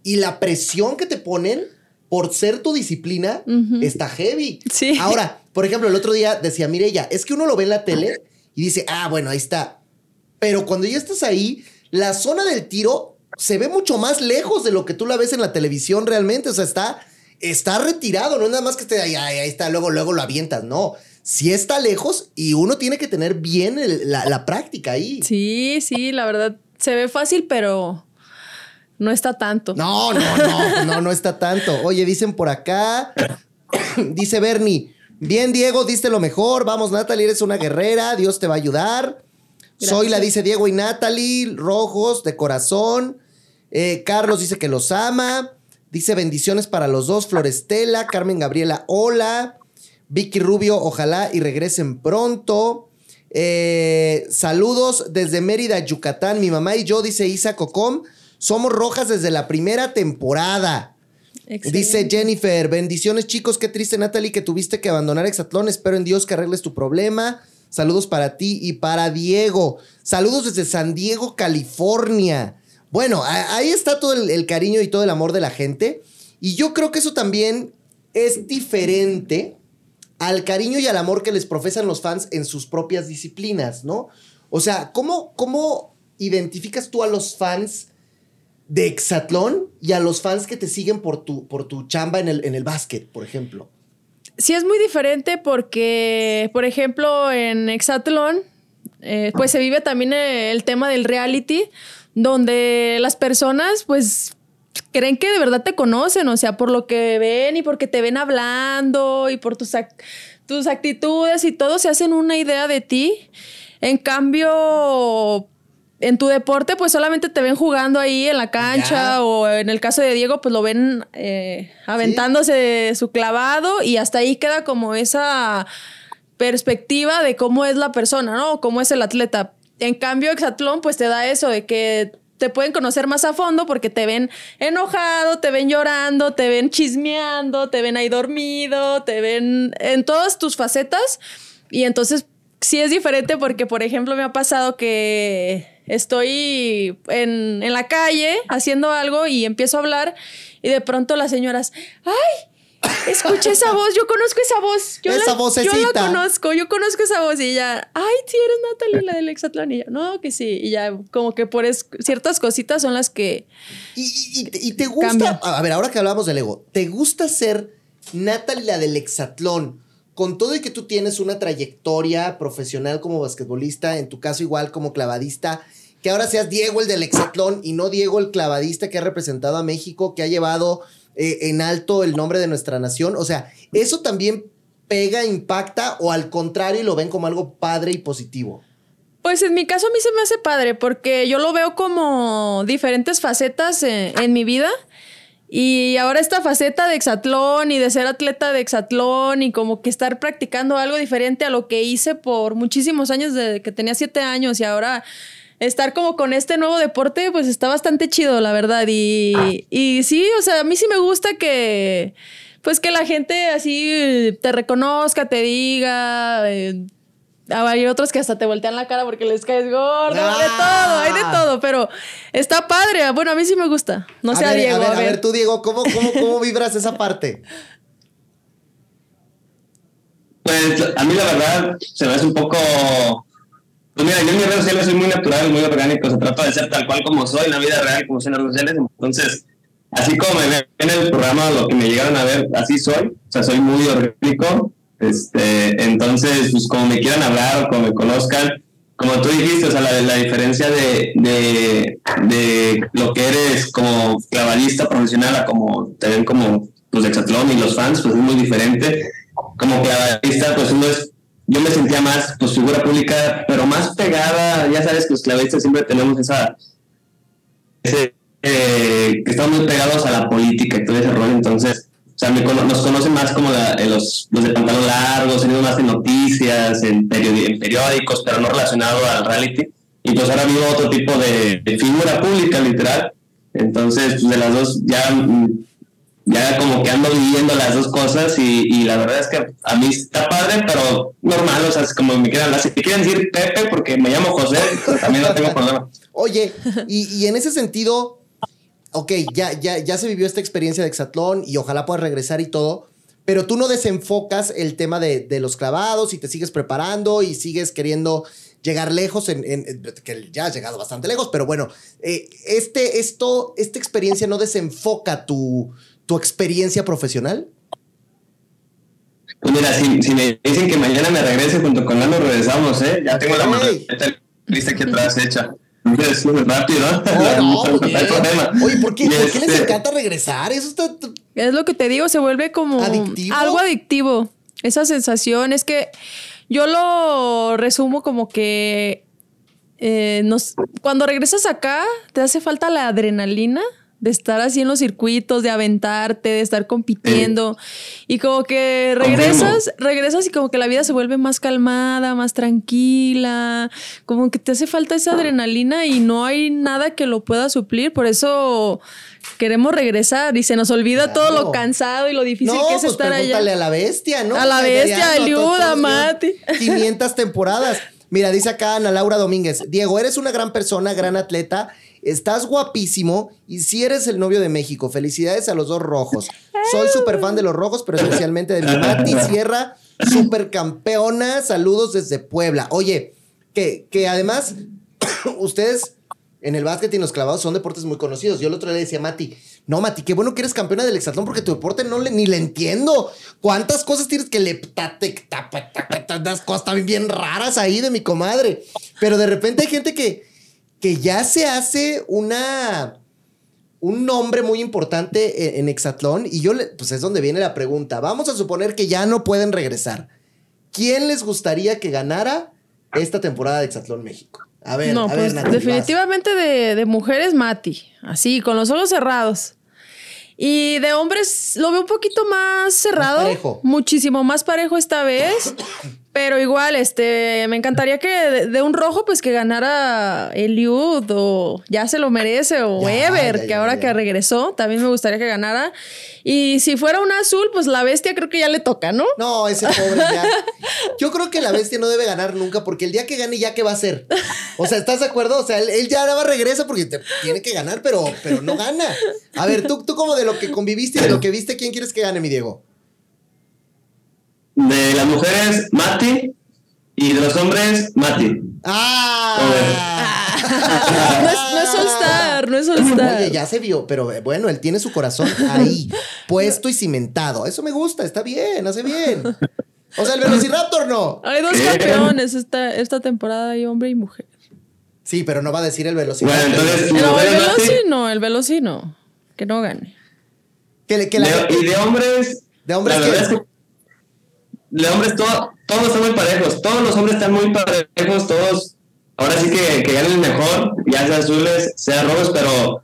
y la presión que te ponen por ser tu disciplina está heavy. Sí. Ahora, por ejemplo, el otro día decía Mirella, es que uno lo ve en la tele y dice, ah, bueno, ahí está. Pero cuando ya estás ahí, la zona del tiro se ve mucho más lejos de lo que tú la ves en la televisión realmente. O sea, está, está retirado, no es nada más que esté ahí, ahí, está, luego, luego lo avientas, no. Sí está lejos y uno tiene que tener bien la, la práctica ahí. Sí, sí, la verdad, se ve fácil, pero no está tanto. No, no, no, no, no está tanto. Oye, dicen por acá, dice Bernie, bien Diego, diste lo mejor, vamos Natalie, eres una guerrera, Dios te va a ayudar. Soy la dice Diego y Natalie, rojos de corazón. Eh, Carlos dice que los ama. Dice bendiciones para los dos. Florestela, Carmen Gabriela, hola. Vicky Rubio, ojalá y regresen pronto. Eh, saludos desde Mérida, Yucatán. Mi mamá y yo, dice Isa Cocom, somos rojas desde la primera temporada. Dice Jennifer, bendiciones chicos, qué triste Natalie que tuviste que abandonar Exatlón, espero en Dios que arregles tu problema. Saludos para ti y para Diego. Saludos desde San Diego, California. Bueno, ahí está todo el, cariño y todo el amor de la gente. Y yo creo que eso también es diferente al cariño y al amor que les profesan los fans en sus propias disciplinas, ¿no? O sea, ¿cómo, cómo identificas tú a los fans de Exatlón y a los fans que te siguen por tu, por tu chamba en el, en el básquet, por ejemplo? Sí, es muy diferente porque, por ejemplo, en Exatlón, eh, pues se vive también el tema del reality, donde las personas, pues, creen que de verdad te conocen, o sea, por lo que ven y porque te ven hablando y por tus, tus actitudes y todo, se hacen una idea de ti. En cambio, en tu deporte, pues solamente te ven jugando ahí en la cancha o en el caso de Diego, pues lo ven eh, aventándose su clavado y hasta ahí queda como esa perspectiva de cómo es la persona, ¿no? Cómo es el atleta. En cambio, Exatlón, pues te da eso de que te pueden conocer más a fondo porque te ven enojado, te ven llorando, te ven chismeando, te ven ahí dormido, te ven en todas tus facetas. Y entonces sí es diferente porque, por ejemplo, me ha pasado que estoy en, la calle haciendo algo y empiezo a hablar y de pronto las señoras, ¡ay! Escuché esa voz, yo conozco esa voz. Yo esa la, Yo la conozco, yo conozco esa voz. Y ella, ay, sí, eres Natalie, la del Exatlón. Y no, que sí. Y ya, como que por ciertas cositas son las que. Y, te gusta. A ver, ahora que hablamos del ego, ¿te gusta ser Natalie, la del Exatlón? con todo y que tú tienes una trayectoria profesional como basquetbolista, en tu caso igual como clavadista, que ahora seas Diego el del hexatlón y no Diego el clavadista que ha representado a México, que ha llevado eh, en alto el nombre de nuestra nación. O sea, eso también pega, impacta o al contrario lo ven como algo padre y positivo. Pues en mi caso a mí se me hace padre porque yo lo veo como diferentes facetas en mi vida y ahora esta faceta de hexatlón y de ser atleta de hexatlón y como que estar practicando algo diferente a lo que hice por muchísimos años desde que tenía siete años y ahora estar como con este nuevo deporte pues está bastante chido la verdad y, y sí, o sea, a mí sí me gusta que pues que la gente así te reconozca, te diga... Eh, Ah, hay otros que hasta te voltean la cara porque les caes gordo, de ah. todo, hay de todo, pero está padre. Bueno, a mí sí me gusta. No sé, Diego. A ver, a ver, tú, Diego, ¿cómo, cómo, cómo vibras esa parte? Pues a mí la verdad se me hace un poco... Pues mira, yo en mis redes sociales soy muy natural, muy orgánico, se trata de ser tal cual como soy en la vida real, como soy en las redes sociales, entonces, así como en el programa, lo que me llegaron a ver, así soy, o sea, soy muy orgánico, este, entonces, pues como me quieran hablar como me conozcan, como tú dijiste, o sea, la, la diferencia de, de, de, lo que eres como clavadista profesional a como te ven como los exatlón y los fans, pues es muy diferente. Como clavadista, pues uno es, yo me sentía más, pues figura pública, pero más pegada, ya sabes que los clavadistas siempre tenemos esa, ese, eh, que estamos muy pegados a la política y todo ese rollo, entonces o sea, nos conocen más como los, los, de pantalón largo, tenido más en noticias, en, periódicos, pero no relacionado al reality. Y pues ahora vivo otro tipo de, figura pública, literal. Entonces, pues de las dos, ya, ya como que ando viviendo las dos cosas y, la verdad es que a mí está padre, pero normal, o sea, es como me quieran, si quieren decir Pepe porque me llamo José, pues también no tengo problema. Oye, y, y en ese sentido, ok, ya, ya, ya se vivió esta experiencia de Exatlón y ojalá puedas regresar y todo, pero tú no desenfocas el tema de, los clavados y te sigues preparando y sigues queriendo llegar lejos, en, que ya has llegado bastante lejos, pero bueno, eh, este, esto, esta experiencia no desenfoca tu, tu experiencia profesional. Pues mira, si, me dicen que mañana me regrese junto con Lalo, regresamos, ¿eh? Ya tengo la lista aquí atrás hecha. Es rápido, ¿no? Oye, ¿por qué, ¿por qué les este encanta regresar? Eso está... Es lo que te digo, se vuelve como algo adictivo. Esa sensación es que yo lo resumo como que eh, nos, cuando regresas acá, te hace falta la adrenalina de estar así en los circuitos, de aventarte, de estar compitiendo. Y como que regresas, regresas y como que la vida se vuelve más calmada, más tranquila, como que te hace falta esa adrenalina y no hay nada que lo pueda suplir. Por eso queremos regresar y se nos olvida todo lo cansado y lo difícil que es pues estar allá. a la bestia, ¿no? A la bestia, a Eliuda, Mati. 500 temporadas. Mira, dice acá Ana Laura Domínguez, Diego, eres una gran persona, gran atleta Estás guapísimo y si eres el novio de México. Felicidades a los dos rojos. Soy súper fan de los rojos, pero especialmente de mi Mati Sierra, súper campeona. Saludos desde Puebla. Oye, que, que además, ustedes en el básquet y en los clavados son deportes muy conocidos. Yo el otro día le decía a Mati, no, Mati, qué bueno que eres campeona del hexatlón porque tu deporte no le, ni le entiendo. ¿Cuántas cosas tienes que le... unas cosas también bien raras ahí de mi comadre. Pero de repente hay gente que que ya se hace una un nombre muy importante en, Exatlón y yo, pues es donde viene la pregunta. Vamos a suponer que ya no pueden regresar. ¿Quién les gustaría que ganara esta temporada de Exatlón México? A ver, a ver, pues, definitivamente de, de, mujeres Mati, así, con los ojos cerrados. Y de hombres lo veo un poquito más cerrado. parejo. Muchísimo más parejo esta vez. Pero igual, este, me encantaría que de, un rojo, pues que ganara Eliud o ya se lo merece, o Ever, que ahora que regresó, también me gustaría que ganara. Y si fuera un azul, pues la bestia creo que ya le toca, ¿no? No, ese pobre ya. Yo creo que la bestia no debe ganar nunca, porque el día que gane, ya qué va a hacer. O sea, ¿estás de acuerdo? O sea, él, ya va regresa porque tiene que ganar, pero, pero no gana. A ver, tú, tú como de lo que conviviste y de lo que viste, ¿quién quieres que gane, mi Diego? De las mujeres, Mati. Y de los hombres, Mati. ¡Ah! no, es, no es All no es All Oye, ya se vio, pero eh, bueno, él tiene su corazón ahí, puesto y cimentado. Eso me gusta, está bien, hace bien. O sea, el Velociraptor no. Hay dos campeones esta, esta temporada, hay hombre y mujer. Sí, pero no va a decir el Velociraptor. Bueno, entonces, no, el Velocino, el Velocino. Que no gane. Que, y de hombres. De hombres que de hombres todo, todos están muy parejos, todos los hombres están muy parejos, todos, ahora sí que, que ganen mejor, ya sea azules, sea rojos, pero,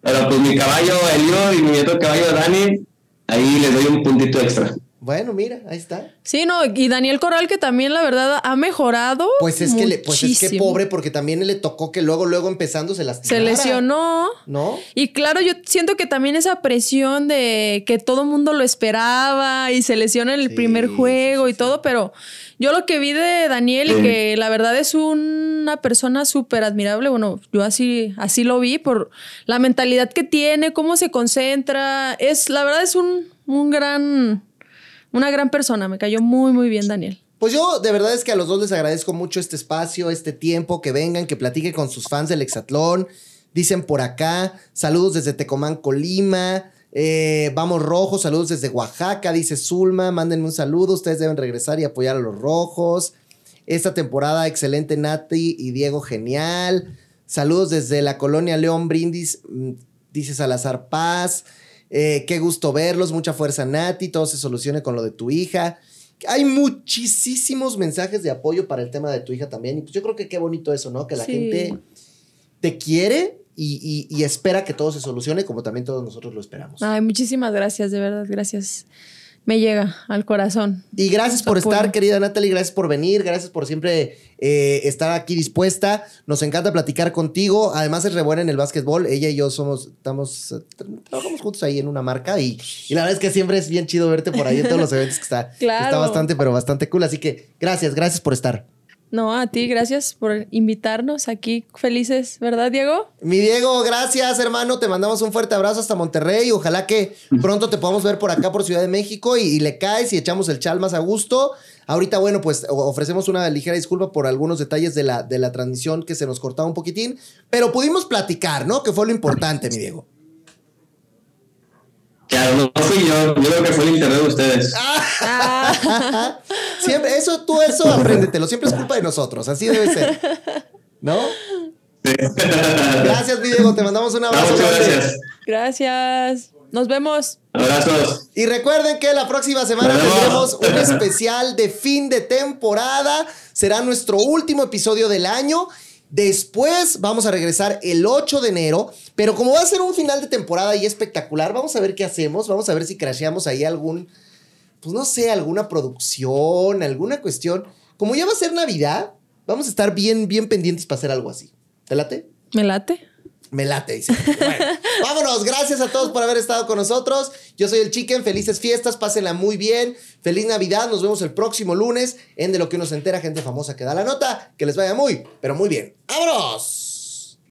pero pues mi caballo Elio y mi otro caballo Dani, ahí les doy un puntito extra. Bueno, mira, ahí está. Sí, no, y Daniel Corral que también la verdad ha mejorado. Pues es que le, pues es que pobre, porque también le tocó que luego, luego empezando se lastimara. Se lesionó. ¿No? Y claro, yo siento que también esa presión de que todo mundo lo esperaba y se lesiona en el primer juego y todo, pero yo lo que vi de Daniel y que la verdad es una persona súper admirable, bueno, yo así, así lo vi por la mentalidad que tiene, cómo se concentra, es, la verdad es un, un gran una gran persona, me cayó muy, muy bien Daniel. Pues yo de verdad es que a los dos les agradezco mucho este espacio, este tiempo, que vengan, que platiquen con sus fans del Hexatlón. Dicen por acá, saludos desde Tecomán, Colima. Eh, vamos rojos, saludos desde Oaxaca, dice Zulma, mándenme un saludo, ustedes deben regresar y apoyar a los rojos. Esta temporada, excelente Nati y Diego, genial. Saludos desde la colonia León Brindis, mm, dice Salazar Paz. Eh, qué gusto verlos, mucha fuerza Nati, todo se solucione con lo de tu hija. Hay muchísimos mensajes de apoyo para el tema de tu hija también. Y pues yo creo que qué bonito eso, ¿no? Que la gente te quiere y, y, espera que todo se solucione como también todos nosotros lo esperamos. Ay, muchísimas gracias, de verdad, gracias me llega al corazón. Y gracias por estar, querida Natalie, gracias por venir, gracias por siempre eh, estar aquí dispuesta. Nos encanta platicar contigo. Además es re buena en el básquetbol. Ella y yo somos, estamos, trabajamos juntos ahí en una marca y, la verdad es que siempre es bien chido verte por ahí en todos los eventos que está, está bastante, pero bastante cool. Así que gracias, gracias por estar. No, a ti, gracias por invitarnos aquí. Felices, ¿verdad, Diego? Mi Diego, gracias, hermano. Te mandamos un fuerte abrazo hasta Monterrey. Ojalá que pronto te podamos ver por acá, por Ciudad de México, y, le caes y echamos el chal más a gusto. Ahorita, bueno, pues ofrecemos una ligera disculpa por algunos detalles de la, de la transmisión que se nos cortaba un poquitín, pero pudimos platicar, ¿no? Que fue lo importante, mi Diego. Claro, no fui yo, yo creo que fue el internet de ustedes. siempre, eso, tú eso apréndetelo, siempre es culpa de nosotros, así debe ser. ¿No? Gracias, Diego, te mandamos un abrazo. muchas gracias. Gracias. Nos vemos. Abrazos. Y recuerden que la próxima semana tendremos un especial de fin de temporada. Será nuestro último episodio del año. Después vamos a regresar el 8 de enero, pero como va a ser un final de temporada y espectacular, vamos a ver qué hacemos, vamos a ver si crasheamos ahí algún, pues no sé, alguna producción, alguna cuestión. Como ya va a ser Navidad, vamos a estar bien, bien pendientes para hacer algo así. ¿Te late? Me late. Me late, dice. Bueno, vámonos. Gracias a todos por haber estado con nosotros. Yo soy el Chicken. Felices fiestas. Pásenla muy bien. Feliz Navidad. Nos vemos el próximo lunes en De lo que uno se entera, gente famosa que da la nota. Que les vaya muy, pero muy bien. ¡Vámonos!